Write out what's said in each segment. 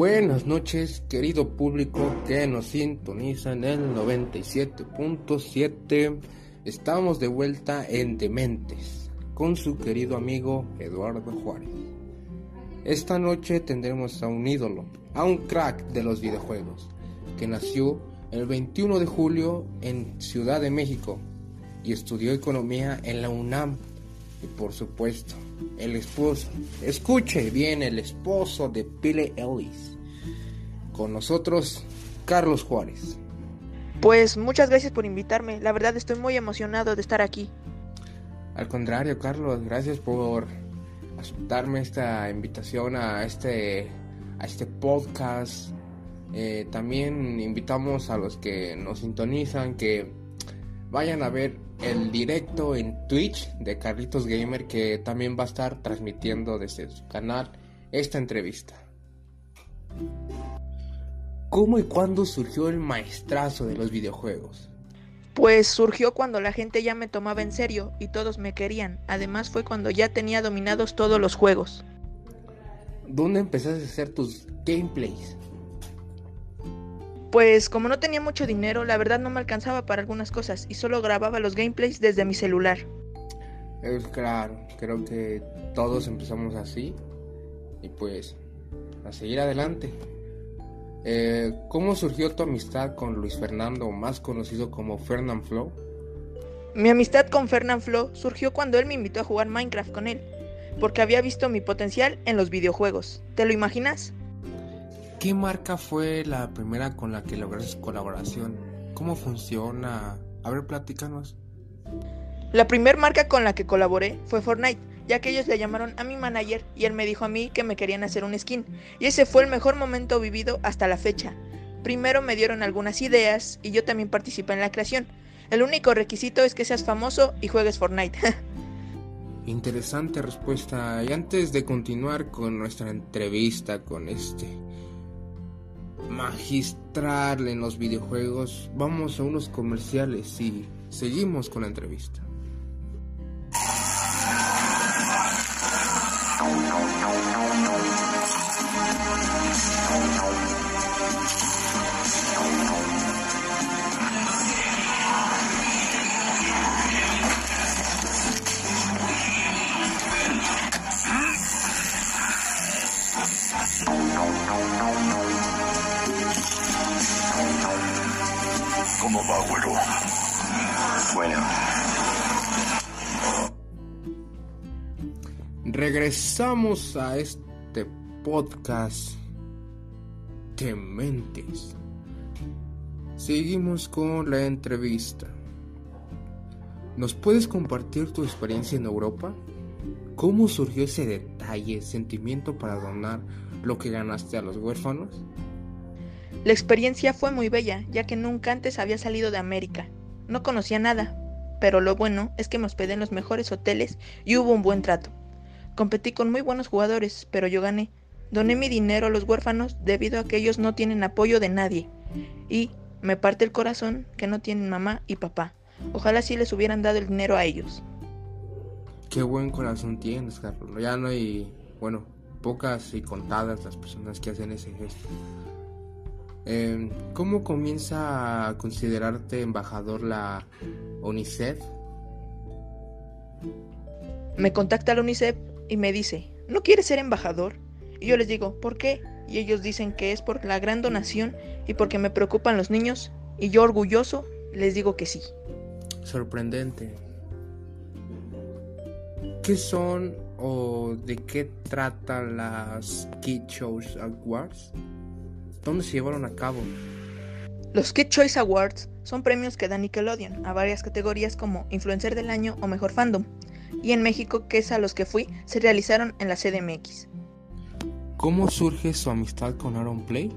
Buenas noches, querido público que nos sintoniza en el 97.7. Estamos de vuelta en Dementes con su querido amigo Eduardo Juárez. Esta noche tendremos a un ídolo, a un crack de los videojuegos, que nació el 21 de julio en Ciudad de México y estudió economía en la UNAM. Y por supuesto, el esposo, escuche bien, el esposo de Billy Ellis. Con nosotros, Carlos Juárez. Pues muchas gracias por invitarme, la verdad estoy muy emocionado de estar aquí. Al contrario, Carlos, gracias por aceptarme esta invitación a este, a este podcast. Eh, también invitamos a los que nos sintonizan que vayan a ver el directo en Twitch de Carlitos Gamer que también va a estar transmitiendo desde su canal esta entrevista. ¿Cómo y cuándo surgió el maestrazo de los videojuegos? Pues surgió cuando la gente ya me tomaba en serio y todos me querían. Además fue cuando ya tenía dominados todos los juegos. ¿Dónde empezaste a hacer tus gameplays? Pues como no tenía mucho dinero, la verdad no me alcanzaba para algunas cosas y solo grababa los gameplays desde mi celular. Es claro, creo que todos empezamos así y pues a seguir adelante. Eh, ¿Cómo surgió tu amistad con Luis Fernando, más conocido como Fernand Flow? Mi amistad con Fernand Flow surgió cuando él me invitó a jugar Minecraft con él, porque había visto mi potencial en los videojuegos. ¿Te lo imaginas? ¿Qué marca fue la primera con la que lograste colaboración? ¿Cómo funciona? A ver, platícanos. La primera marca con la que colaboré fue Fortnite, ya que ellos le llamaron a mi manager y él me dijo a mí que me querían hacer un skin. Y ese fue el mejor momento vivido hasta la fecha. Primero me dieron algunas ideas y yo también participé en la creación. El único requisito es que seas famoso y juegues Fortnite. Interesante respuesta. Y antes de continuar con nuestra entrevista con este magistral en los videojuegos, vamos a unos comerciales y seguimos con la entrevista. ¿Cómo güero? Bueno. Regresamos a este podcast de mentes. Seguimos con la entrevista. ¿Nos puedes compartir tu experiencia en Europa? ¿Cómo surgió ese detalle, sentimiento para donar lo que ganaste a los huérfanos? La experiencia fue muy bella, ya que nunca antes había salido de América. No conocía nada, pero lo bueno es que me hospedé en los mejores hoteles y hubo un buen trato. Competí con muy buenos jugadores, pero yo gané. Doné mi dinero a los huérfanos debido a que ellos no tienen apoyo de nadie. Y me parte el corazón que no tienen mamá y papá. Ojalá sí les hubieran dado el dinero a ellos. Qué buen corazón tienes, Carlos. Ya no hay, bueno, pocas y contadas las personas que hacen ese gesto. Eh, ¿Cómo comienza a considerarte embajador la UNICEF? Me contacta la UNICEF y me dice, ¿no quieres ser embajador? Y yo les digo, ¿por qué? Y ellos dicen que es por la gran donación y porque me preocupan los niños. Y yo orgulloso les digo que sí. Sorprendente. ¿Qué son o de qué tratan las Kid Choice Awards? ¿Dónde se llevaron a cabo? Los Kid Choice Awards son premios que da Nickelodeon a varias categorías como Influencer del Año o Mejor Fandom. Y en México, que es a los que fui, se realizaron en la CDMX. ¿Cómo surge su amistad con Aaron Play?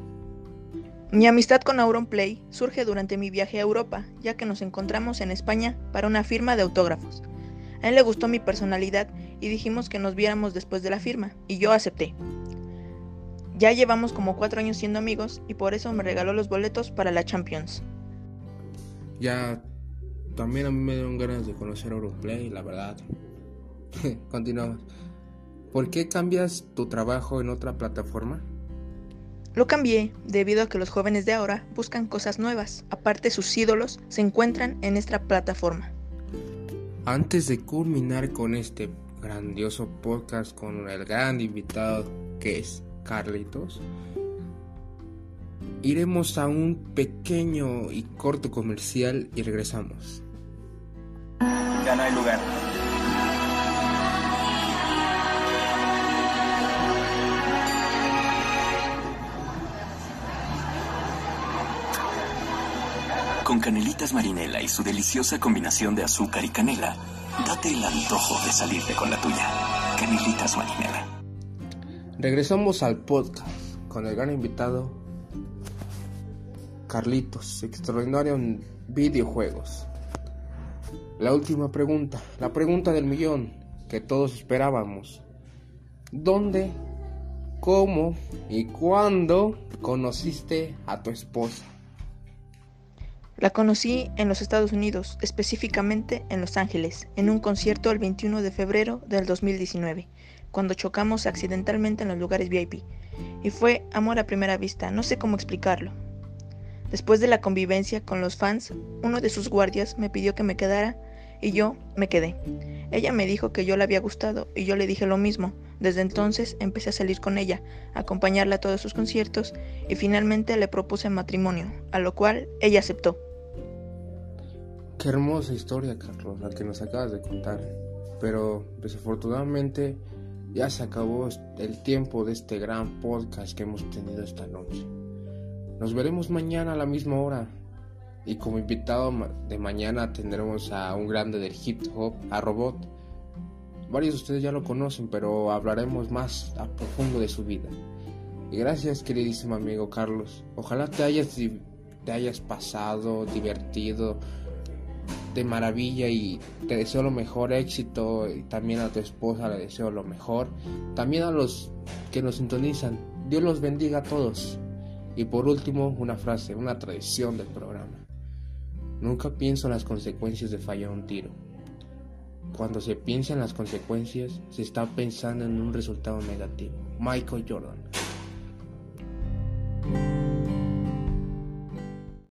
Mi amistad con Auron Play surge durante mi viaje a Europa, ya que nos encontramos en España para una firma de autógrafos. A él le gustó mi personalidad y dijimos que nos viéramos después de la firma, y yo acepté. Ya llevamos como cuatro años siendo amigos y por eso me regaló los boletos para la Champions. Ya, también a mí me dieron ganas de conocer Auronplay, la verdad. Continuamos. ¿Por qué cambias tu trabajo en otra plataforma? Lo cambié debido a que los jóvenes de ahora buscan cosas nuevas. Aparte sus ídolos se encuentran en esta plataforma. Antes de culminar con este grandioso podcast con el gran invitado que es Carlitos, iremos a un pequeño y corto comercial y regresamos. Ya no hay lugar. Con Canelitas Marinela y su deliciosa combinación de azúcar y canela, date el antojo de salirte con la tuya. Canelitas Marinela. Regresamos al podcast con el gran invitado Carlitos, extraordinario en videojuegos. La última pregunta, la pregunta del millón que todos esperábamos. ¿Dónde, cómo y cuándo conociste a tu esposa? La conocí en los Estados Unidos, específicamente en Los Ángeles, en un concierto el 21 de febrero del 2019, cuando chocamos accidentalmente en los lugares VIP. Y fue amor a primera vista, no sé cómo explicarlo. Después de la convivencia con los fans, uno de sus guardias me pidió que me quedara y yo me quedé. Ella me dijo que yo le había gustado y yo le dije lo mismo. Desde entonces empecé a salir con ella, a acompañarla a todos sus conciertos y finalmente le propuse matrimonio, a lo cual ella aceptó. Qué hermosa historia, Carlos, la que nos acabas de contar. Pero desafortunadamente ya se acabó el tiempo de este gran podcast que hemos tenido esta noche. Nos veremos mañana a la misma hora. Y como invitado de mañana tendremos a un grande del hip hop, a Robot. Varios de ustedes ya lo conocen, pero hablaremos más a profundo de su vida. Y gracias, queridísimo amigo Carlos. Ojalá te hayas, te hayas pasado, divertido de maravilla y te deseo lo mejor éxito y también a tu esposa le deseo lo mejor. También a los que nos sintonizan. Dios los bendiga a todos. Y por último, una frase, una tradición del programa. Nunca pienso en las consecuencias de fallar un tiro. Cuando se piensa en las consecuencias, se está pensando en un resultado negativo. Michael Jordan.